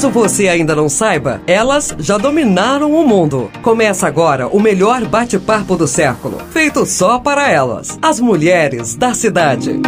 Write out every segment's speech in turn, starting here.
Caso você ainda não saiba, elas já dominaram o mundo. Começa agora o melhor bate-papo do século, feito só para elas, as mulheres da cidade.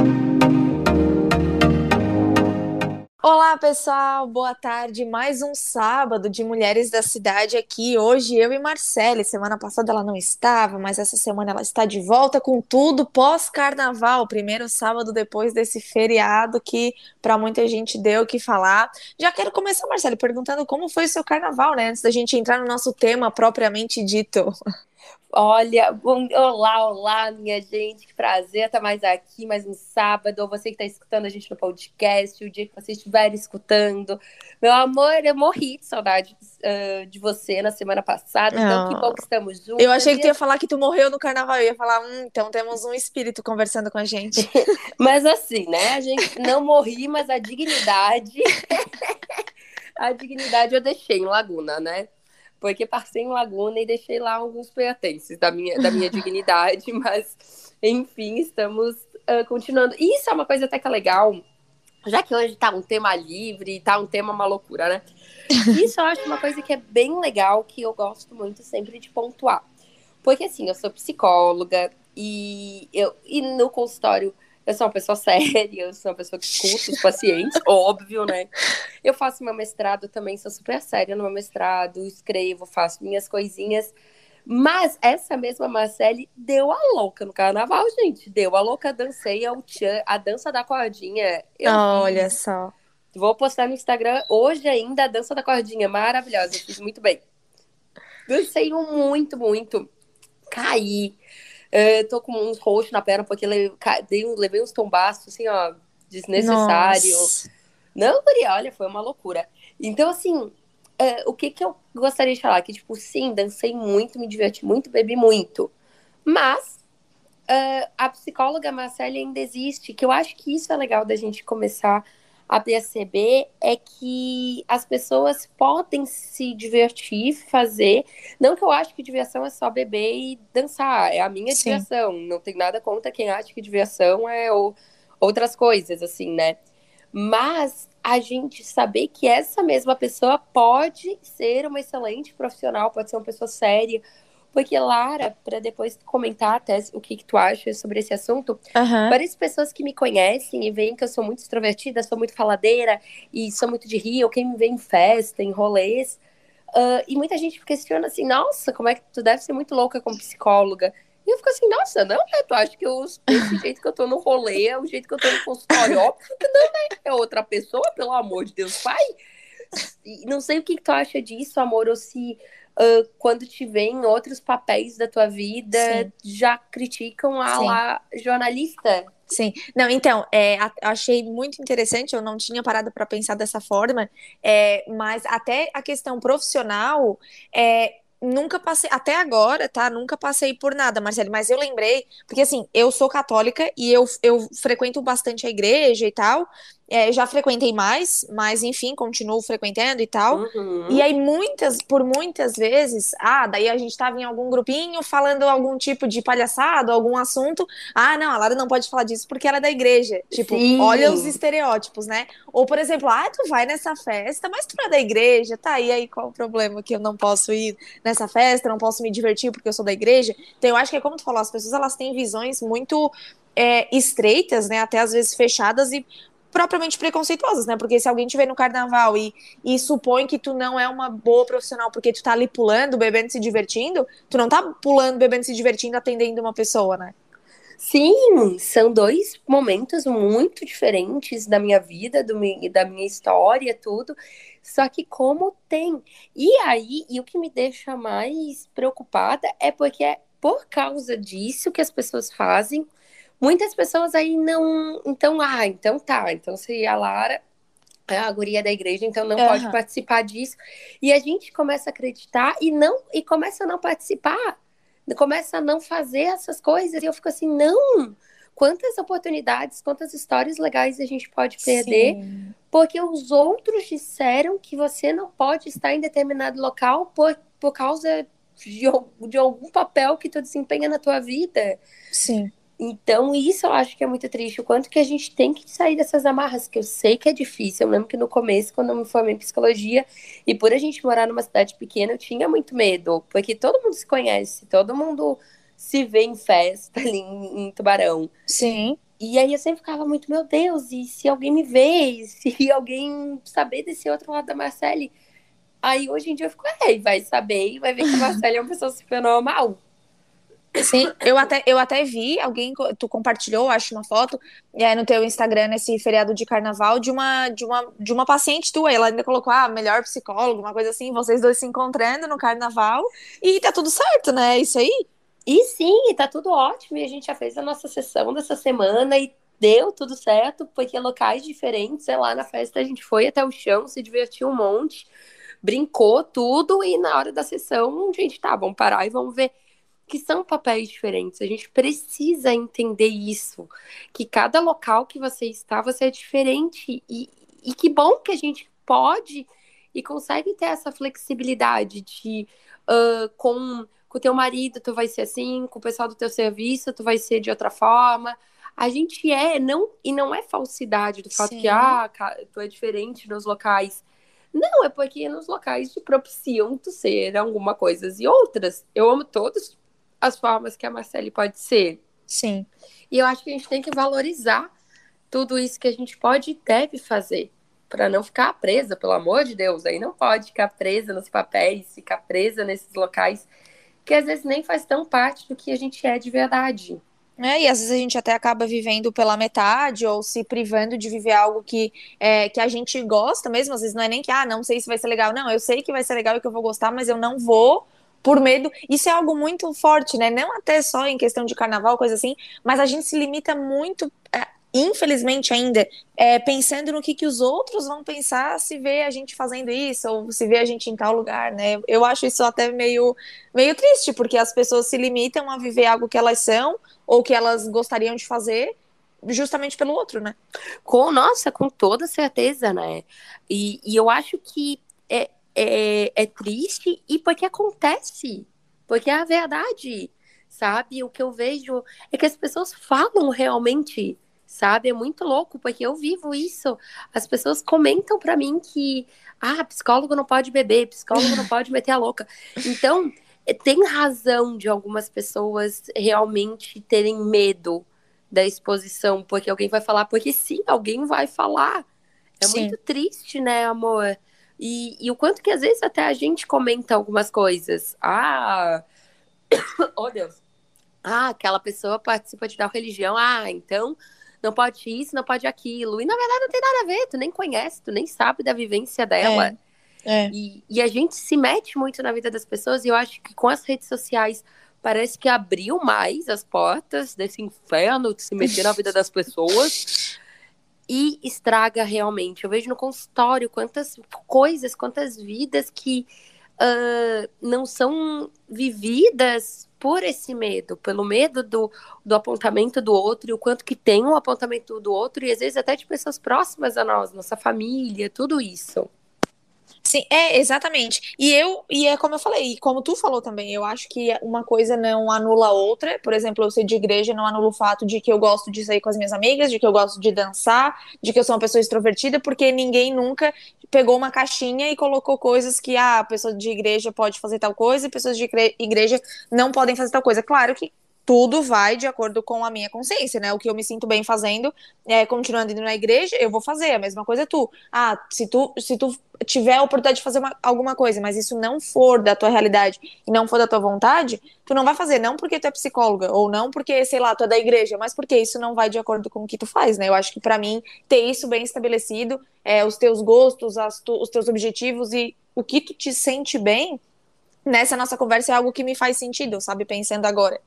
Olá, pessoal, boa tarde. Mais um sábado de Mulheres da Cidade aqui. Hoje eu e Marcele. Semana passada ela não estava, mas essa semana ela está de volta com tudo pós-carnaval. Primeiro sábado depois desse feriado que para muita gente deu o que falar. Já quero começar, Marcele, perguntando como foi o seu carnaval, né? Antes da gente entrar no nosso tema propriamente dito. Olha, bom, olá, olá, minha gente, que prazer estar mais aqui, mais um sábado, ou você que está escutando a gente no podcast, o dia que você estiver escutando. Meu amor, eu morri de saudade uh, de você na semana passada, então que bom que estamos juntos. Eu achei que tu ia falar que tu morreu no carnaval, eu ia falar, hum, então temos um espírito conversando com a gente. mas assim, né, a gente não morri, mas a dignidade, a dignidade eu deixei em Laguna, né? Porque passei em Laguna e deixei lá alguns pertences da minha, da minha dignidade, mas enfim, estamos uh, continuando. E isso é uma coisa até que é legal, já que hoje tá um tema livre, tá um tema uma loucura, né? Isso eu acho uma coisa que é bem legal, que eu gosto muito sempre de pontuar. Porque assim, eu sou psicóloga e eu e no consultório eu sou uma pessoa séria, eu sou uma pessoa que escuta os pacientes, óbvio, né? Eu faço meu mestrado também, sou super séria no meu mestrado, escrevo, faço minhas coisinhas. Mas essa mesma Marcele deu a louca no carnaval, gente. Deu a louca, dancei ao tchan, a dança da cordinha. Eu Olha fiz. só. Vou postar no Instagram hoje ainda a dança da cordinha. Maravilhosa, eu fiz muito bem. Dancei muito, muito. Caí eu tô com uns roxos na perna porque levei, levei uns tombaços, assim, ó, desnecessário. Nossa. Não, Maria, olha, foi uma loucura. Então, assim, é, o que que eu gostaria de falar? Que, tipo, sim, dancei muito, me diverti muito, bebi muito. Mas uh, a psicóloga Marcela ainda existe, que eu acho que isso é legal da gente começar a perceber é que as pessoas podem se divertir, fazer. Não que eu acho que diversão é só beber e dançar, é a minha Sim. diversão. Não tem nada contra quem acha que diversão é ou, outras coisas, assim, né? Mas a gente saber que essa mesma pessoa pode ser uma excelente profissional, pode ser uma pessoa séria, porque, Lara, para depois comentar até o que, que tu acha sobre esse assunto, uhum. várias pessoas que me conhecem e veem que eu sou muito extrovertida, sou muito faladeira e sou muito de rir, ou quem me vê em festa, em rolês. Uh, e muita gente questiona assim, nossa, como é que tu deve ser muito louca como psicóloga? E eu fico assim, nossa, não, né? Tu acha que eu, esse jeito que eu tô no rolê é o jeito que eu tô no consultório? Óbvio que não, né? É outra pessoa, pelo amor de Deus, pai. E não sei o que, que tu acha disso, amor, ou se uh, quando te vêem outros papéis da tua vida, Sim. já criticam a lá jornalista. Sim, não, então, é, achei muito interessante, eu não tinha parado para pensar dessa forma, é, mas até a questão profissional, é, nunca passei, até agora, tá? Nunca passei por nada, Marcelo, mas eu lembrei, porque assim, eu sou católica e eu, eu frequento bastante a igreja e tal, é, já frequentei mais, mas enfim, continuo frequentando e tal. Uhum. E aí, muitas, por muitas vezes, ah, daí a gente tava em algum grupinho falando algum tipo de palhaçada, algum assunto. Ah, não, a Lara não pode falar disso porque ela é da igreja. Tipo, Sim. olha os estereótipos, né? Ou, por exemplo, ah, tu vai nessa festa, mas tu é da igreja, tá? E aí, qual o problema que eu não posso ir nessa festa, não posso me divertir porque eu sou da igreja? Então, eu acho que é como tu falou, as pessoas elas têm visões muito é, estreitas, né, até às vezes fechadas e propriamente preconceituosas, né? Porque se alguém te vê no carnaval e, e supõe que tu não é uma boa profissional porque tu tá ali pulando, bebendo, se divertindo, tu não tá pulando, bebendo, se divertindo, atendendo uma pessoa, né? Sim, são dois momentos muito diferentes da minha vida, do meu, da minha história, tudo. Só que como tem. E aí, e o que me deixa mais preocupada é porque é por causa disso que as pessoas fazem Muitas pessoas aí não. Então, ah, então tá. Então, se a Lara é a guria da igreja, então não uhum. pode participar disso. E a gente começa a acreditar e não e começa a não participar. Começa a não fazer essas coisas. E eu fico assim, não! Quantas oportunidades, quantas histórias legais a gente pode perder Sim. porque os outros disseram que você não pode estar em determinado local por, por causa de, de algum papel que tu desempenha na tua vida. Sim. Então, isso eu acho que é muito triste. O quanto que a gente tem que sair dessas amarras, que eu sei que é difícil. Eu lembro que no começo, quando eu me formei em psicologia, e por a gente morar numa cidade pequena, eu tinha muito medo, porque todo mundo se conhece, todo mundo se vê em festa ali em, em Tubarão. Sim. E aí eu sempre ficava muito, meu Deus, e se alguém me vê, se alguém saber desse outro lado da Marcele? Aí hoje em dia eu fico, é, vai saber e vai ver que a Marcele é uma pessoa super normal. Sim, eu até, eu até vi, alguém, tu compartilhou, acho, uma foto é, no teu Instagram nesse feriado de carnaval de uma, de uma, de uma paciente tua. Ela ainda colocou, ah, melhor psicólogo, uma coisa assim, vocês dois se encontrando no carnaval e tá tudo certo, né? Isso aí. E sim, tá tudo ótimo. E a gente já fez a nossa sessão dessa semana e deu tudo certo, porque locais diferentes, sei lá, na festa a gente foi até o chão, se divertiu um monte, brincou tudo, e na hora da sessão, gente, tá, vamos parar e vamos ver que são papéis diferentes. A gente precisa entender isso, que cada local que você está, você é diferente. E, e que bom que a gente pode e consegue ter essa flexibilidade de uh, com com o teu marido tu vai ser assim, com o pessoal do teu serviço tu vai ser de outra forma. A gente é, não e não é falsidade do fato Sim. que ah, tu é diferente nos locais. Não, é porque nos locais te propiciam tu ser alguma coisa e outras. Eu amo todos as formas que a Marcele pode ser. Sim. E eu acho que a gente tem que valorizar tudo isso que a gente pode e deve fazer para não ficar presa, pelo amor de Deus. Aí não pode ficar presa nos papéis, ficar presa nesses locais que às vezes nem faz tão parte do que a gente é de verdade. É, e às vezes a gente até acaba vivendo pela metade ou se privando de viver algo que, é, que a gente gosta mesmo. Às vezes não é nem que, ah, não sei se vai ser legal. Não, eu sei que vai ser legal e que eu vou gostar, mas eu não vou por medo. Isso é algo muito forte, né? Não até só em questão de carnaval, coisa assim, mas a gente se limita muito, é, infelizmente ainda, é, pensando no que, que os outros vão pensar se vê a gente fazendo isso, ou se vê a gente em tal lugar, né? Eu acho isso até meio, meio triste, porque as pessoas se limitam a viver algo que elas são, ou que elas gostariam de fazer, justamente pelo outro, né? Com, nossa, com toda certeza, né? E, e eu acho que é, é, é triste e porque acontece, porque é a verdade, sabe? O que eu vejo é que as pessoas falam realmente, sabe? É muito louco, porque eu vivo isso. As pessoas comentam para mim que, ah, psicólogo não pode beber, psicólogo não pode meter a louca. Então, tem razão de algumas pessoas realmente terem medo da exposição, porque alguém vai falar, porque sim, alguém vai falar. É sim. muito triste, né, amor? E, e o quanto que às vezes até a gente comenta algumas coisas. Ah, oh Deus. Ah, aquela pessoa participa de tal religião. Ah, então não pode isso, não pode aquilo. E na verdade não tem nada a ver, tu nem conhece, tu nem sabe da vivência dela. É, é. E, e a gente se mete muito na vida das pessoas, e eu acho que com as redes sociais parece que abriu mais as portas desse inferno de se meter na vida das pessoas e estraga realmente. Eu vejo no consultório quantas coisas, quantas vidas que uh, não são vividas por esse medo, pelo medo do, do apontamento do outro e o quanto que tem um apontamento do outro e às vezes até de pessoas próximas a nós, nossa família, tudo isso. Sim, é, exatamente. E eu, e é como eu falei, e como tu falou também, eu acho que uma coisa não anula a outra. Por exemplo, eu ser de igreja não anula o fato de que eu gosto de sair com as minhas amigas, de que eu gosto de dançar, de que eu sou uma pessoa extrovertida, porque ninguém nunca pegou uma caixinha e colocou coisas que ah, a pessoa de igreja pode fazer tal coisa e pessoas de igreja não podem fazer tal coisa. Claro que tudo vai de acordo com a minha consciência, né? O que eu me sinto bem fazendo, é, continuando indo na igreja, eu vou fazer. A mesma coisa tu. Ah, se tu, se tu tiver a oportunidade de fazer uma, alguma coisa, mas isso não for da tua realidade e não for da tua vontade, tu não vai fazer. Não porque tu é psicóloga, ou não porque, sei lá, tu é da igreja, mas porque isso não vai de acordo com o que tu faz, né? Eu acho que para mim, ter isso bem estabelecido, é, os teus gostos, tu, os teus objetivos e o que tu te sente bem, nessa nossa conversa é algo que me faz sentido, sabe? Pensando agora.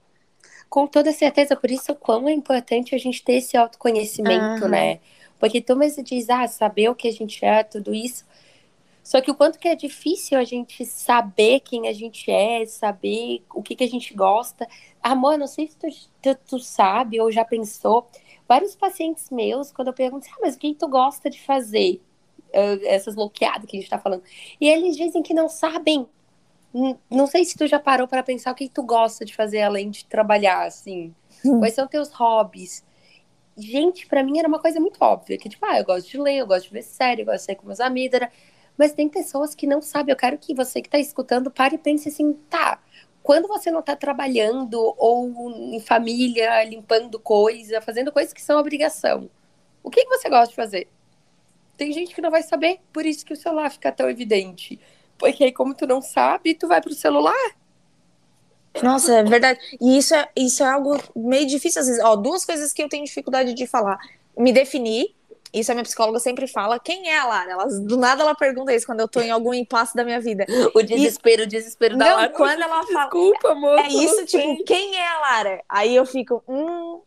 Com toda certeza, por isso quão é importante a gente ter esse autoconhecimento, uhum. né? Porque tu mesmo diz, ah, saber o que a gente é, tudo isso. Só que o quanto que é difícil a gente saber quem a gente é, saber o que, que a gente gosta. Amor, não sei se tu, tu, tu sabe ou já pensou. Vários pacientes meus, quando eu pergunto, ah, mas o que tu gosta de fazer? Uh, essas bloqueadas que a gente tá falando. E eles dizem que não sabem. Não sei se tu já parou para pensar o que tu gosta de fazer além de trabalhar, assim. Hum. Quais são teus hobbies? Gente, para mim era uma coisa muito óbvia, que tipo, ah, eu gosto de ler, eu gosto de ver série, eu gosto de sair com meus amigos, mas tem pessoas que não sabem. Eu quero que você que está escutando pare e pense assim, tá, quando você não está trabalhando ou em família, limpando coisa, fazendo coisas que são obrigação, o que, que você gosta de fazer? Tem gente que não vai saber, por isso que o celular fica tão evidente. Porque aí, como tu não sabe, tu vai pro celular. Nossa, é verdade. E isso é, isso é algo meio difícil às vezes. Ó, duas coisas que eu tenho dificuldade de falar. Me definir isso a minha psicóloga sempre fala. Quem é a Lara? Ela, do nada ela pergunta isso quando eu tô em algum impasse da minha vida. O desespero, e, o desespero da não, Lara. quando ela fala. Desculpa, amor. É isso, tipo, quem é a Lara? Aí eu fico, hum.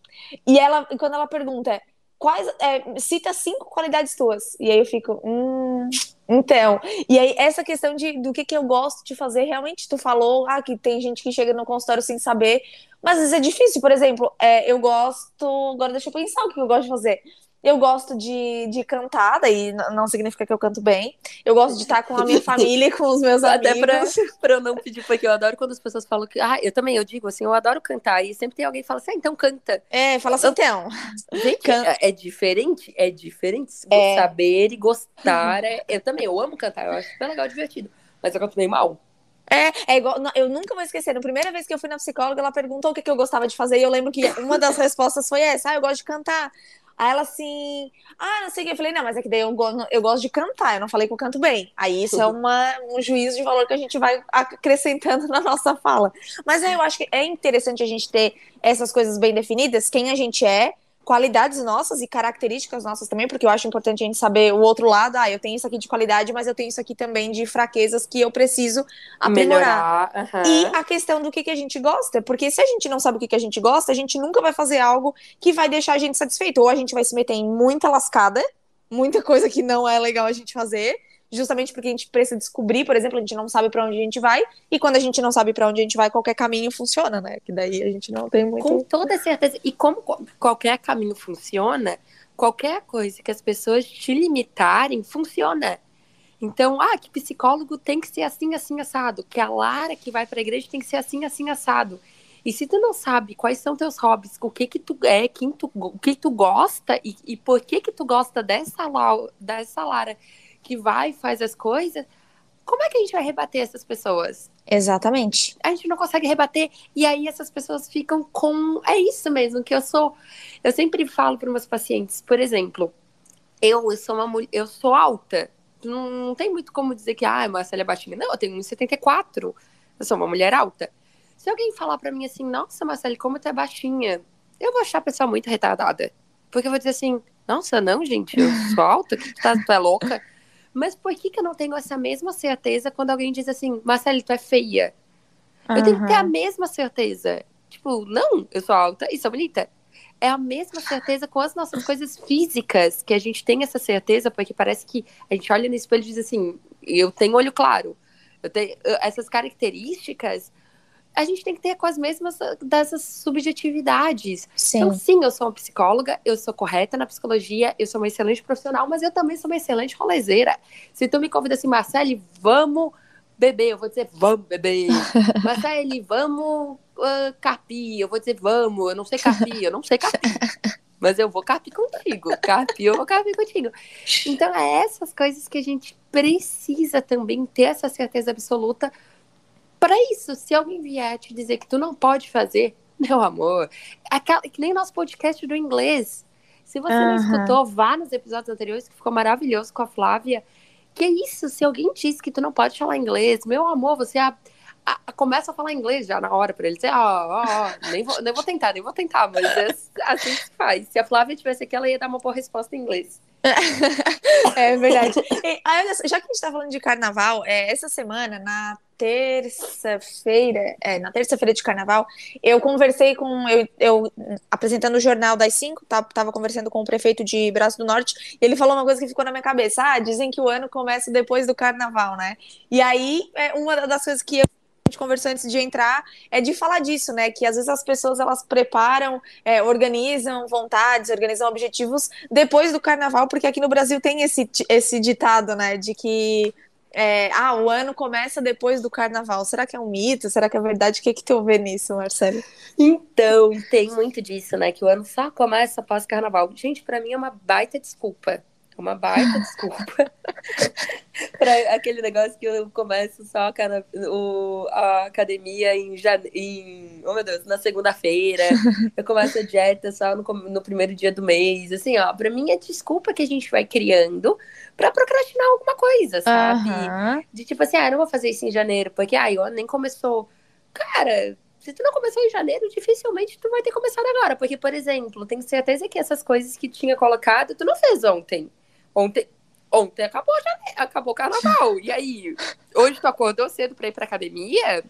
E ela, quando ela pergunta, quais. É, cita cinco qualidades tuas. E aí eu fico, hum. Então, e aí essa questão de do que, que eu gosto de fazer, realmente tu falou, ah, que tem gente que chega no consultório sem saber, mas às vezes é difícil, por exemplo, é, eu gosto, agora deixa eu pensar o que eu gosto de fazer. Eu gosto de, de cantar, daí não significa que eu canto bem. Eu gosto de estar com a minha família e com os meus Até amigos. Até pra, pra eu não pedir, porque eu adoro quando as pessoas falam que. Ah, eu também, eu digo assim, eu adoro cantar. E sempre tem alguém que fala assim, ah, então canta. É, fala assim, então. Gente, Can... é, é, diferente, é diferente. É... Saber e gostar. É... Eu também, eu amo cantar, eu acho super legal, divertido. Mas eu canto bem mal. É, é igual. Eu nunca vou esquecer. Na primeira vez que eu fui na psicóloga, ela perguntou o que, que eu gostava de fazer. E eu lembro que uma das respostas foi essa: ah, eu gosto de cantar. Aí ela assim, ah, não sei o que. Eu falei, não, mas é que daí eu, eu gosto de cantar, eu não falei que eu canto bem. Aí isso é uma, um juízo de valor que a gente vai acrescentando na nossa fala. Mas eu acho que é interessante a gente ter essas coisas bem definidas, quem a gente é, qualidades nossas e características nossas também, porque eu acho importante a gente saber o outro lado. Ah, eu tenho isso aqui de qualidade, mas eu tenho isso aqui também de fraquezas que eu preciso aprimorar. Uhum. E a questão do que, que a gente gosta, porque se a gente não sabe o que, que a gente gosta, a gente nunca vai fazer algo que vai deixar a gente satisfeito. Ou a gente vai se meter em muita lascada, muita coisa que não é legal a gente fazer, justamente porque a gente precisa descobrir, por exemplo, a gente não sabe para onde a gente vai, e quando a gente não sabe para onde a gente vai, qualquer caminho funciona, né? Que daí a gente não tem muito. Com toda certeza. E como qualquer caminho funciona, qualquer coisa que as pessoas te limitarem funciona. Então, ah, que psicólogo tem que ser assim, assim, assado. Que a Lara que vai para a igreja tem que ser assim, assim, assado. E se tu não sabe quais são teus hobbies, o que que tu é, quem tu, o que tu gosta e, e por que que tu gosta dessa, dessa Lara que vai e faz as coisas, como é que a gente vai rebater essas pessoas? Exatamente. A gente não consegue rebater e aí essas pessoas ficam com é isso mesmo que eu sou. Eu sempre falo para meus pacientes, por exemplo, eu, eu sou uma mulher, eu sou alta. Não, não tem muito como dizer que ah, Marcela é baixinha. Não, eu tenho 1,74. Eu sou uma mulher alta. Se alguém falar para mim assim, nossa, Marcela, como tu é baixinha, eu vou achar a pessoa muito retardada. Porque eu vou dizer assim, nossa, não, gente, eu sou alta, que tu, tá, tu é louca? Mas por que, que eu não tenho essa mesma certeza quando alguém diz assim, Marcelo, tu é feia? Uhum. Eu tenho que ter a mesma certeza. Tipo, não, eu sou alta e sou bonita. É a mesma certeza com as nossas coisas físicas, que a gente tem essa certeza, porque parece que a gente olha no espelho e diz assim, eu tenho olho claro. Eu tenho essas características a gente tem que ter com as mesmas ah, dessas subjetividades. Sim. Então, sim, eu sou uma psicóloga, eu sou correta na psicologia, eu sou uma excelente profissional, mas eu também sou uma excelente rolezeira. Se tu me convida assim, Marcele, vamos beber, eu vou dizer, vamos beber. Marcele, vamos uh, carpir, eu vou dizer, vamos, eu não sei carpir, eu não sei carpir. Mas eu vou carpir contigo, carpir, eu vou carpir contigo. Então, é essas coisas que a gente precisa também ter essa certeza absoluta para isso, se alguém vier te dizer que tu não pode fazer, meu amor, aquela, que nem nosso podcast do inglês. Se você uhum. não escutou, vá nos episódios anteriores, que ficou maravilhoso com a Flávia. Que é isso, se alguém diz que tu não pode falar inglês, meu amor, você a, a, a, começa a falar inglês já na hora para ele dizer, ó, ó, ó, nem vou, nem vou tentar, nem vou tentar, mas é assim que se faz. Se a Flávia tivesse aqui, ela ia dar uma boa resposta em inglês. é verdade. E, já que a gente tá falando de carnaval, é, essa semana, na terça-feira, é, na terça-feira de carnaval, eu conversei com, eu, eu apresentando o jornal das cinco, tá, tava conversando com o prefeito de Braço do Norte, e ele falou uma coisa que ficou na minha cabeça, ah, dizem que o ano começa depois do carnaval, né? E aí, é uma das coisas que eu gente conversou antes de entrar, é de falar disso, né? Que às vezes as pessoas elas preparam, é, organizam vontades, organizam objetivos depois do carnaval, porque aqui no Brasil tem esse, esse ditado, né? De que é, ah, o ano começa depois do carnaval. Será que é um mito? Será que é verdade? O que, que tu vê nisso, Marcelo? Então, tem muito disso, né? Que o ano só começa após carnaval. Gente, para mim é uma baita desculpa. É uma baita desculpa. para aquele negócio que eu começo só a, o, a academia em, jane... em. Oh, meu Deus, na segunda-feira. Eu começo a dieta só no, no primeiro dia do mês. Assim, ó, pra mim é desculpa que a gente vai criando pra procrastinar alguma coisa, sabe? Uhum. De tipo assim, ah, eu não vou fazer isso em janeiro, porque ai, ah, nem começou. Cara, se tu não começou em janeiro, dificilmente tu vai ter começado agora. Porque, por exemplo, tenho certeza que essas coisas que tinha colocado, tu não fez ontem. Ontem, ontem acabou, acabou o carnaval. E aí, hoje tu acordou cedo pra ir pra academia?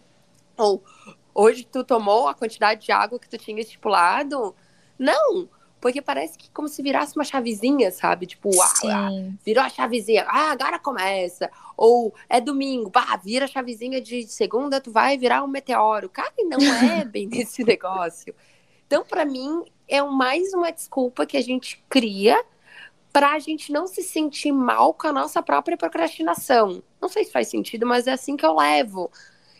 Ou hoje tu tomou a quantidade de água que tu tinha estipulado? Não, porque parece que como se virasse uma chavezinha, sabe? Tipo, ah, virou a chavezinha, ah, agora começa. Ou é domingo, bah, vira a chavezinha de segunda, tu vai virar um meteoro. Cara, não é bem desse negócio. Então, para mim, é mais uma desculpa que a gente cria para a gente não se sentir mal com a nossa própria procrastinação. Não sei se faz sentido, mas é assim que eu levo.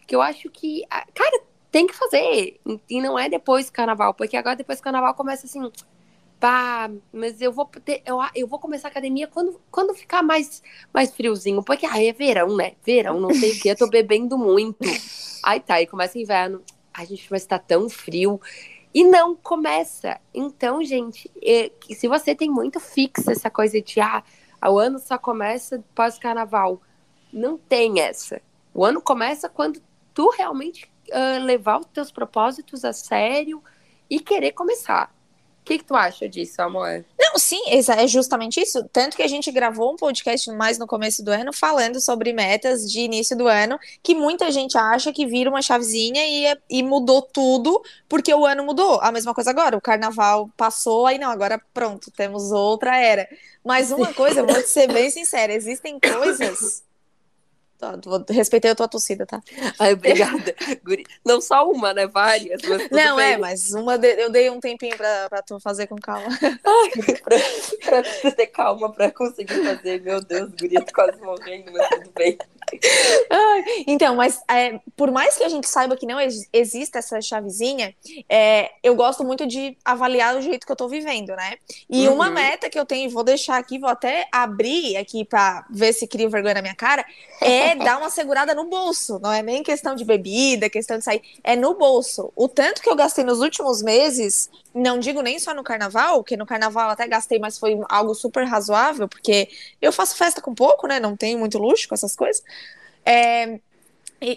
Que eu acho que, cara, tem que fazer. E não é depois do carnaval, porque agora depois do carnaval começa assim, pá, mas eu vou ter, eu, eu vou começar a academia quando, quando ficar mais, mais friozinho, porque ah, é verão, né? Verão, não sei o que, eu tô bebendo muito. Aí tá, aí começa o inverno. Ai, gente, mas tá tão frio. E não começa. Então, gente, é, se você tem muito fixa essa coisa de ah, o ano só começa pós-carnaval, não tem essa. O ano começa quando tu realmente uh, levar os teus propósitos a sério e querer começar que, que tu acha disso, amor? Não, sim, é justamente isso. Tanto que a gente gravou um podcast mais no começo do ano falando sobre metas de início do ano, que muita gente acha que vira uma chavezinha e, é, e mudou tudo porque o ano mudou. A mesma coisa agora, o carnaval passou, aí não, agora pronto, temos outra era. Mas uma coisa, eu vou te ser bem sincera, existem coisas Tá, respeitei a tua torcida, tá? Ai, obrigada. Não só uma, né? Várias. Não, bem. é, mas uma de... eu dei um tempinho pra, pra tu fazer com calma. Ai, pra, pra ter calma pra conseguir fazer. Meu Deus, guria, tô quase morrendo, mas tudo bem. Ai, então, mas é, por mais que a gente saiba que não ex exista essa chavezinha, é, eu gosto muito de avaliar o jeito que eu tô vivendo, né? E uhum. uma meta que eu tenho, vou deixar aqui, vou até abrir aqui pra ver se cria vergonha na minha cara, é dar uma segurada no bolso. Não é nem questão de bebida, questão de sair, é no bolso. O tanto que eu gastei nos últimos meses, não digo nem só no carnaval, que no carnaval até gastei, mas foi algo super razoável, porque eu faço festa com pouco, né? Não tenho muito luxo com essas coisas. É,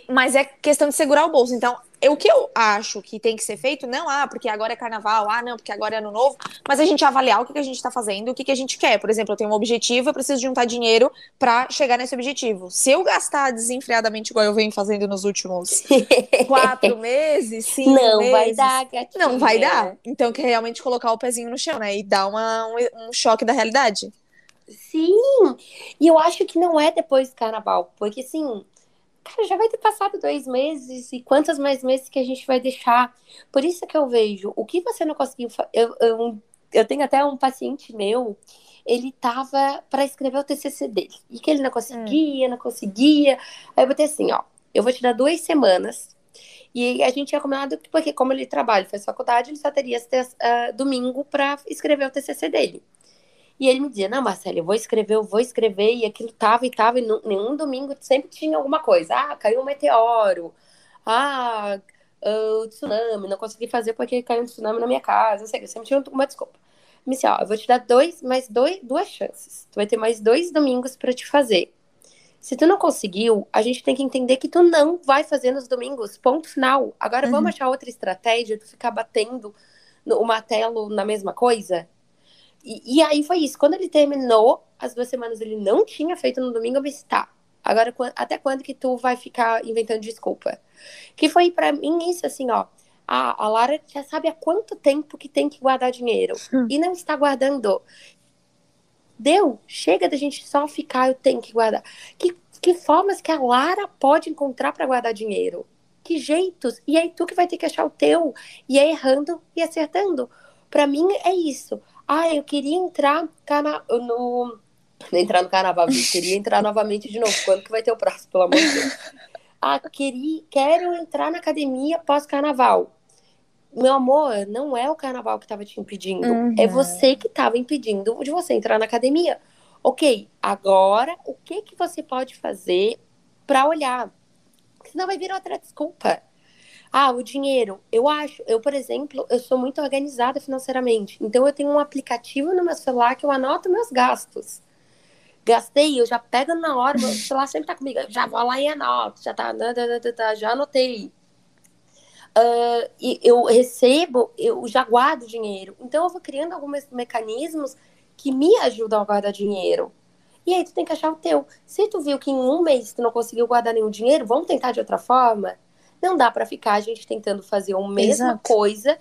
mas é questão de segurar o bolso. Então, o que eu acho que tem que ser feito, não, ah, porque agora é carnaval, ah, não, porque agora é ano novo, mas a gente avaliar o que, que a gente está fazendo, o que, que a gente quer. Por exemplo, eu tenho um objetivo, eu preciso juntar dinheiro para chegar nesse objetivo. Se eu gastar desenfreadamente, igual eu venho fazendo nos últimos quatro meses, cinco não meses. Vai dar, gatinha. Não vai dar. Então, que é realmente colocar o pezinho no chão, né? E dar uma, um, um choque da realidade. Sim, e eu acho que não é depois do carnaval, porque assim, cara, já vai ter passado dois meses e quantos mais meses que a gente vai deixar? Por isso que eu vejo, o que você não conseguiu. Eu, eu, eu tenho até um paciente meu, ele tava para escrever o TCC dele e que ele não conseguia, hum. não conseguia. Aí eu botei assim: ó, eu vou te dar duas semanas. E a gente tinha combinado que, porque como ele trabalha, faz faculdade, ele só teria uh, domingo para escrever o TCC dele. E ele me dizia, não, Marcelo, eu vou escrever, eu vou escrever, e aquilo tava e tava, e nenhum domingo sempre tinha alguma coisa. Ah, caiu um meteoro. Ah, o tsunami, não consegui fazer porque caiu um tsunami na minha casa. Não sei, eu sempre tinha uma desculpa. Me disse, ó, eu vou te dar dois, mais dois, duas chances. Tu vai ter mais dois domingos para te fazer. Se tu não conseguiu, a gente tem que entender que tu não vai fazer nos domingos. Ponto final. Agora uhum. vamos achar outra estratégia de ficar batendo no, o martelo na mesma coisa? E, e, aí foi isso. Quando ele terminou, as duas semanas ele não tinha feito no domingo, eu disse, tá. Agora, até quando que tu vai ficar inventando desculpa? Que foi para mim isso, assim, ó. A, a Lara já sabe há quanto tempo que tem que guardar dinheiro. Hum. E não está guardando. Deu. Chega da gente só ficar, eu tenho que guardar. Que, que formas que a Lara pode encontrar para guardar dinheiro? Que jeitos? E aí tu que vai ter que achar o teu. E é errando e acertando. Para mim é isso. Ah, eu queria entrar no entrar no carnaval. Eu queria entrar novamente de novo. Quando que vai ter o próximo, pelo amor de Deus? Ah, queria, quero entrar na academia pós-carnaval. Meu amor, não é o carnaval que estava te impedindo. Uhum. É você que estava impedindo de você entrar na academia. Ok, agora o que, que você pode fazer para olhar? Senão vai vir outra desculpa. Ah, o dinheiro. Eu acho, eu, por exemplo, eu sou muito organizada financeiramente. Então eu tenho um aplicativo no meu celular que eu anoto meus gastos. Gastei, eu já pego na hora, meu celular sempre tá comigo. Já vou lá e anoto, já tá, já anotei. Uh, e eu recebo, eu já guardo dinheiro. Então eu vou criando alguns mecanismos que me ajudam a guardar dinheiro. E aí tu tem que achar o teu. Se tu viu que em um mês tu não conseguiu guardar nenhum dinheiro, vamos tentar de outra forma? Não dá para ficar a gente tentando fazer a mesma Exato. coisa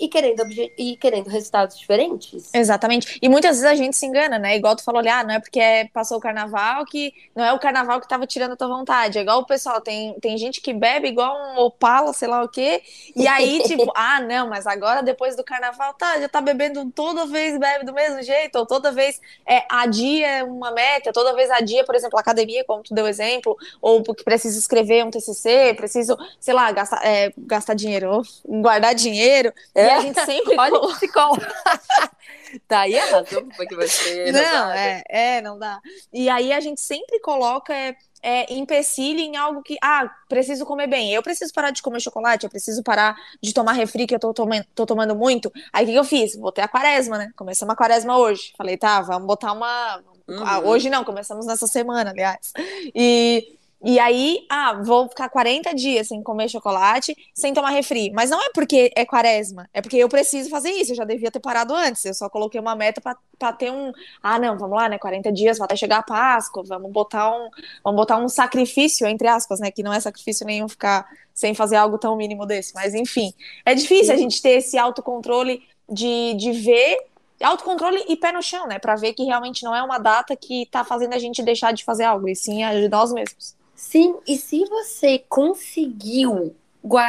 e querendo, e querendo resultados diferentes. Exatamente. E muitas vezes a gente se engana, né? Igual tu falou ali, ah, não é porque passou o carnaval que não é o carnaval que tava tirando a tua vontade. É igual o pessoal, tem, tem gente que bebe igual um opala, sei lá o quê. E aí, tipo, ah, não, mas agora depois do carnaval, tá, já tá bebendo toda vez, bebe do mesmo jeito, ou toda vez é, adia uma meta, toda vez adia, por exemplo, a academia, como tu deu exemplo, ou porque precisa escrever um TCC, preciso, sei lá, gastar, é, gastar dinheiro, guardar dinheiro. É. E a gente sempre. Olha o psicólogo. tá aí a razão que você. Não, é, é, não dá. E aí a gente sempre coloca é, é, empecilho em algo que, ah, preciso comer bem. Eu preciso parar de comer chocolate, eu preciso parar de tomar refri que eu tô, tomando, tô tomando muito. Aí o que, que eu fiz? Botei a quaresma, né? Começamos a quaresma hoje. Falei, tá, vamos botar uma. Uhum. Ah, hoje não, começamos nessa semana, aliás. E e aí, ah, vou ficar 40 dias sem comer chocolate, sem tomar refri. Mas não é porque é quaresma, é porque eu preciso fazer isso. Eu já devia ter parado antes. Eu só coloquei uma meta para ter um. Ah, não, vamos lá, né? 40 dias, até chegar a Páscoa, vamos botar um, vamos botar um sacrifício, entre aspas, né? Que não é sacrifício nenhum ficar sem fazer algo tão mínimo desse. Mas enfim, é difícil a gente ter esse autocontrole de, de ver autocontrole e pé no chão, né? Para ver que realmente não é uma data que tá fazendo a gente deixar de fazer algo, e sim a de nós mesmos. Sim, e se você conseguiu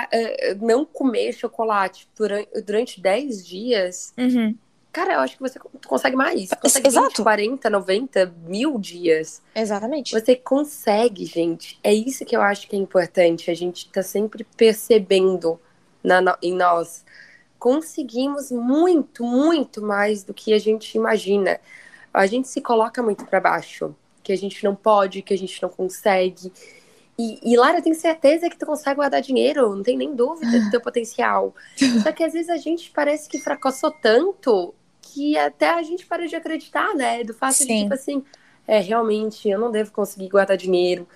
eh, não comer chocolate durante, durante 10 dias, uhum. cara, eu acho que você consegue mais. Você consegue Exato. 20, 40, 90, mil dias. Exatamente. Você consegue, gente. É isso que eu acho que é importante. A gente tá sempre percebendo na, em nós. Conseguimos muito, muito mais do que a gente imagina. A gente se coloca muito para baixo que a gente não pode, que a gente não consegue. E, e Lara, eu tenho certeza que tu consegue guardar dinheiro, não tem nem dúvida do teu potencial. Só que às vezes a gente parece que fracassou tanto que até a gente para de acreditar, né? Do fato Sim. de, tipo assim, é, realmente, eu não devo conseguir guardar dinheiro.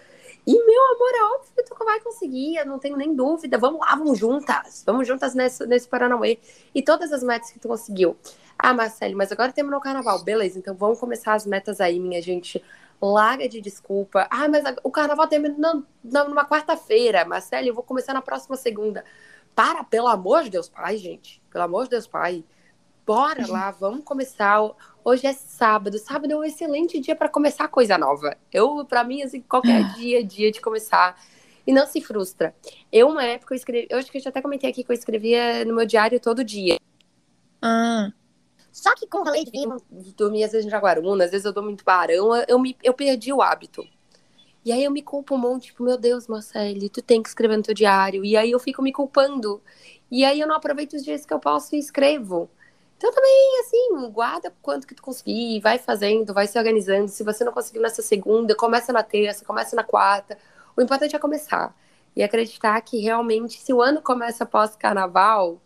E, meu amor, é óbvio que tu vai conseguir, eu não tenho nem dúvida. Vamos lá, vamos juntas. Vamos juntas nesse, nesse Paranauê. E todas as metas que tu conseguiu. Ah, Marcelo, mas agora terminou o carnaval. Beleza, então vamos começar as metas aí, minha gente larga de desculpa. Ah, mas o carnaval termina numa quarta-feira, Marcelo, eu vou começar na próxima segunda. Para, pelo amor de Deus, pai, gente. Pelo amor de Deus, pai. Bora lá, vamos começar. Hoje é sábado. Sábado é um excelente dia para começar coisa nova. Eu, para mim, assim, qualquer dia é dia de começar. E não se frustra. Eu, uma época, eu escrevi. Eu acho que eu já até comentei aqui que eu escrevia no meu diário todo dia. Ah. Só que com o rolê de vir, dormir às vezes em Jaguaruna, às vezes eu durmo em Tubarão, eu, me, eu perdi o hábito. E aí eu me culpo um monte, tipo, meu Deus, Marcele, tu tem que escrever no teu diário. E aí eu fico me culpando. E aí eu não aproveito os dias que eu posso e escrevo. Então também, assim, guarda quanto que tu conseguir, vai fazendo, vai se organizando. Se você não conseguiu nessa segunda, começa na terça, começa na quarta. O importante é começar. E acreditar que realmente, se o ano começa após carnaval,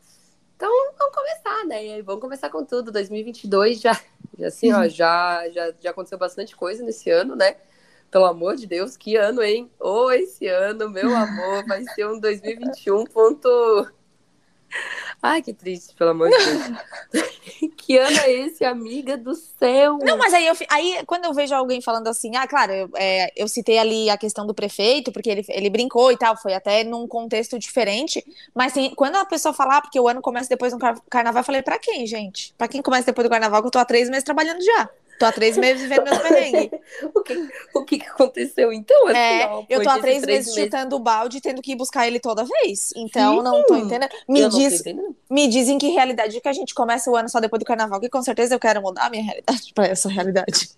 então, vamos começar, né? E vamos começar com tudo. 2022 já, já assim, ó, já, já, já aconteceu bastante coisa nesse ano, né? Pelo amor de Deus, que ano, hein? Ou oh, esse ano, meu amor, vai ser um 2021 ponto... Ai, que triste, pelo amor de Deus. que ano é esse, amiga do céu? Não, mas aí, eu, aí quando eu vejo alguém falando assim, ah, claro, eu, é, eu citei ali a questão do prefeito, porque ele, ele brincou e tal, foi até num contexto diferente, mas tem, quando a pessoa falar, ah, porque o ano começa depois do carnaval, eu falei, pra quem, gente? Pra quem começa depois do carnaval, que eu tô há três meses trabalhando já. Tô há três meses vivendo meus perrengues. o, que, o que aconteceu então? Assim, é, ó, eu tô há três, três meses chutando o balde tendo que ir buscar ele toda vez. Então, Sim, não tô entendendo. Me, diz, tô me dizem que realidade que a gente começa o ano só depois do carnaval, que com certeza eu quero mudar a minha realidade pra essa realidade.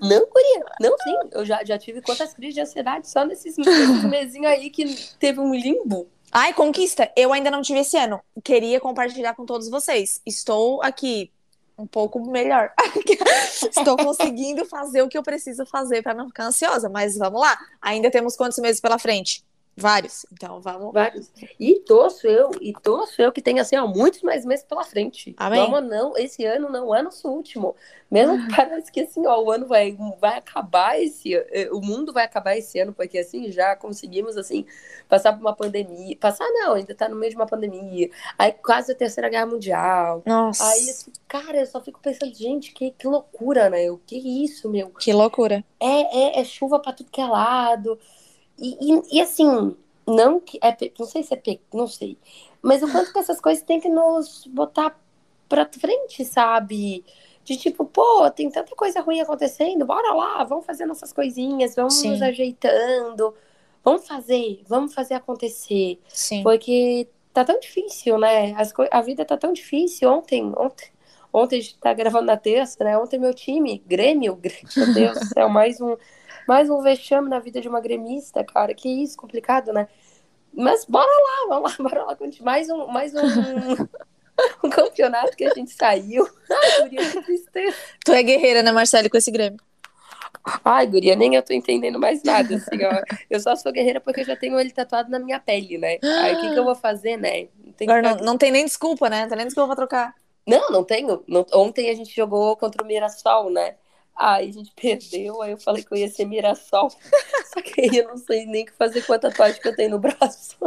Não, Guria, não, sim. Eu já, já tive quantas crises de ansiedade só nesses, nesses mesinhos aí que teve um limbo. Ai, conquista. Eu ainda não tive esse ano. Queria compartilhar com todos vocês. Estou aqui um pouco melhor. Estou conseguindo fazer o que eu preciso fazer para não ficar ansiosa, mas vamos lá. Ainda temos quantos meses pela frente? Vários. Então vamos. Vários. E torço eu, e torço eu que tenha assim, ó, muitos mais meses pela frente. Amém. Vamos, não, esse ano não é nosso último. Mesmo que parece que assim, ó, o ano vai, vai acabar esse eh, o mundo vai acabar esse ano, porque assim já conseguimos assim passar por uma pandemia. Passar não, ainda tá no meio de uma pandemia. Aí quase a terceira guerra mundial. Nossa. Aí, assim, cara, eu só fico pensando, gente, que, que loucura, né? O que isso, meu? Que loucura. É, é, é chuva pra tudo que é lado. E, e, e, assim, não que é, não sei se é não sei, mas o quanto que essas coisas tem que nos botar pra frente, sabe? De tipo, pô, tem tanta coisa ruim acontecendo, bora lá, vamos fazer nossas coisinhas, vamos Sim. nos ajeitando, vamos fazer, vamos fazer acontecer. Sim. Porque tá tão difícil, né? As co... A vida tá tão difícil. Ontem, ontem, ontem a gente tá gravando na terça, né? Ontem meu time, Grêmio, meu Deus do céu, mais um, mais um vexame na vida de uma gremista, cara. Que isso, complicado, né? Mas bora lá, vamos lá, bora lá. Mais um, mais um, um campeonato que a gente saiu. Ai, guria, que tristeza. Tu é guerreira, né, Marcelo, com esse Grêmio? Ai, guria, nem eu tô entendendo mais nada, assim, ó. Eu só sou guerreira porque eu já tenho ele tatuado na minha pele, né? Aí o que, que eu vou fazer, né? Não tem, Agora não, não tem nem desculpa, né? Não tem nem desculpa pra trocar. não, não tenho. Não- Ontem a gente jogou contra o Mirassol, né? Aí a gente perdeu, aí eu falei que eu ia ser Mirassol. Só que aí eu não sei nem o que fazer com a tatuagem que eu tenho no braço.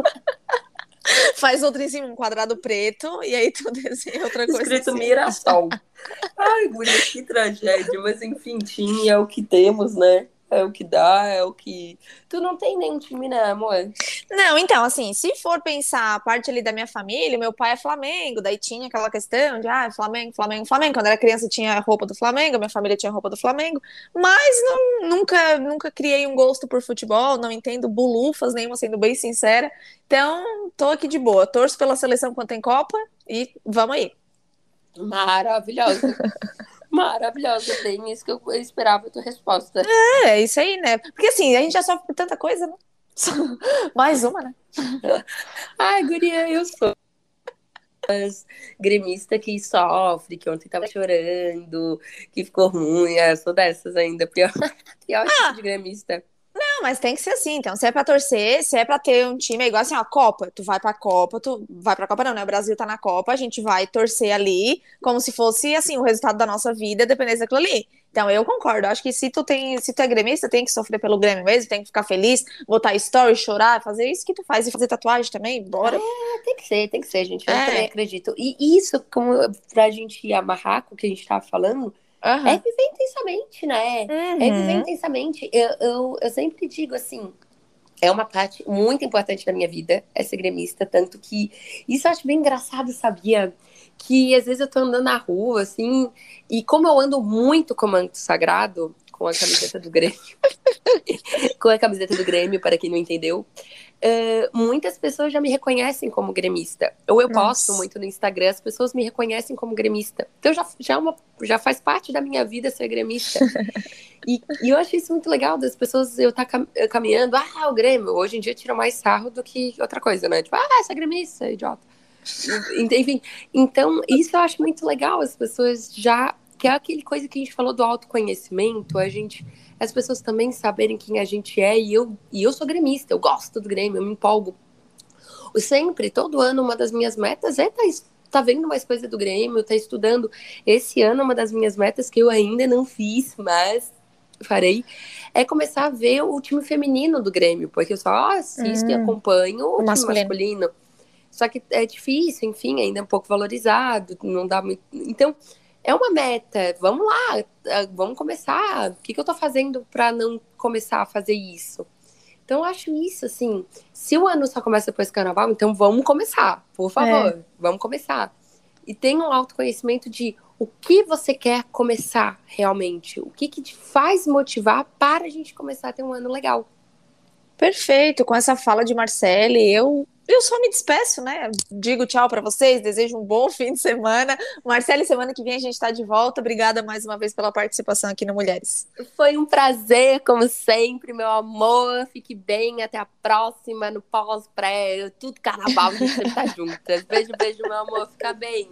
Faz outro em cima, um quadrado preto, e aí tu desenha outra coisa. Escrito cima. Mirassol. Ai, guria, que tragédia. Mas enfim, time é o que temos, né? É o que dá, é o que. Tu não tem nenhum time, né, amor? Não, então, assim, se for pensar a parte ali da minha família, meu pai é Flamengo, daí tinha aquela questão de, ah, Flamengo, Flamengo, Flamengo. Quando era criança tinha roupa do Flamengo, minha família tinha roupa do Flamengo, mas não, nunca, nunca criei um gosto por futebol, não entendo bulufas nenhuma, sendo bem sincera. Então, tô aqui de boa, torço pela seleção quando tem Copa e vamos aí. Maravilhosa. Maravilhosa. Bem isso que eu esperava a tua resposta. É, é isso aí, né? Porque assim, a gente já sofre por tanta coisa, né? Mais uma, né? Ai, guria, eu sou gremista que sofre, que ontem tava chorando, que ficou ruim. É, eu sou dessas ainda. Pior, pior tipo de gremista. Mas tem que ser assim. Então, se é pra torcer, se é pra ter um time, é igual assim, ó, Copa. Tu vai pra Copa, tu vai pra Copa, não, né? O Brasil tá na Copa, a gente vai torcer ali, como se fosse, assim, o resultado da nossa vida, dependendo daquilo ali. Então, eu concordo. Acho que se tu tem, se tu é gremista, tem que sofrer pelo Grêmio mesmo, tem que ficar feliz, botar story, chorar, fazer isso que tu faz e fazer tatuagem também, bora. Tem que ser, tem que ser, gente. Eu É. também acredito. E isso, como pra gente amarrar com o que a gente tava falando, Aham. é viver intensamente, né? É viver Uhum. intensamente. Eu, eu, eu sempre digo assim, é uma parte muito importante da minha vida, é ser gremista, tanto que isso eu acho bem engraçado, sabia? Que às vezes eu tô andando na rua, assim, e como eu ando muito com o manto sagrado, com a camiseta do Grêmio, com a camiseta do Grêmio, para quem não entendeu, eh, muitas pessoas já me reconhecem como gremista. Ou eu Nossa. posto muito no Instagram, as pessoas me reconhecem como gremista. Então já, já, é uma, já faz parte da minha vida ser gremista. E, e eu acho isso muito legal das pessoas eu estar caminhando, ah, o Grêmio. Hoje em dia tira mais sarro do que outra coisa, né? Tipo, ah, essa é gremista, idiota. Enfim, então isso eu acho muito legal. As pessoas já. Que é aquele coisa que a gente falou do autoconhecimento, a gente. As pessoas também saberem quem a gente é, e eu, e eu sou gremista, eu gosto do Grêmio, eu me empolgo. Sempre, todo ano, uma das minhas metas é estar tá vendo mais coisa do Grêmio, tá estudando. Esse ano, uma das minhas metas que eu ainda não fiz, mas farei, é começar a ver o time feminino do Grêmio, porque eu só assisto e Hum, acompanho o, o time masculino. masculino. Só que é difícil, enfim, ainda é um pouco valorizado, não dá muito. Então, é uma meta. Vamos lá, eh, vamos começar. O que, que eu tô fazendo para não começar a fazer isso? Então, eu acho isso, assim. Se o ano só começa depois do carnaval, então vamos começar, por favor. Vamos começar. E tenha um autoconhecimento de o que você quer começar realmente. O que, que te faz motivar para a gente começar a ter um ano legal. Perfeito, com essa fala de Marcele, eu eu só me despeço, né? Digo tchau para vocês, desejo um bom fim de semana. Marcele, semana que vem a gente está de volta. Obrigada mais uma vez pela participação aqui no Mulheres. Foi um prazer, como sempre, meu amor. Fique bem, até a próxima, no pós-pré, tudo carnaval, a gente sempre tá juntas. Beijo, beijo, meu amor, fica bem.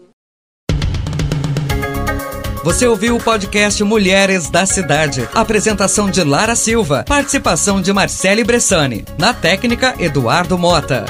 Você ouviu o podcast Mulheres da Cidade. Apresentação de Lara Silva. Participação de Marcele Bressani. Na técnica, Eduardo Mota.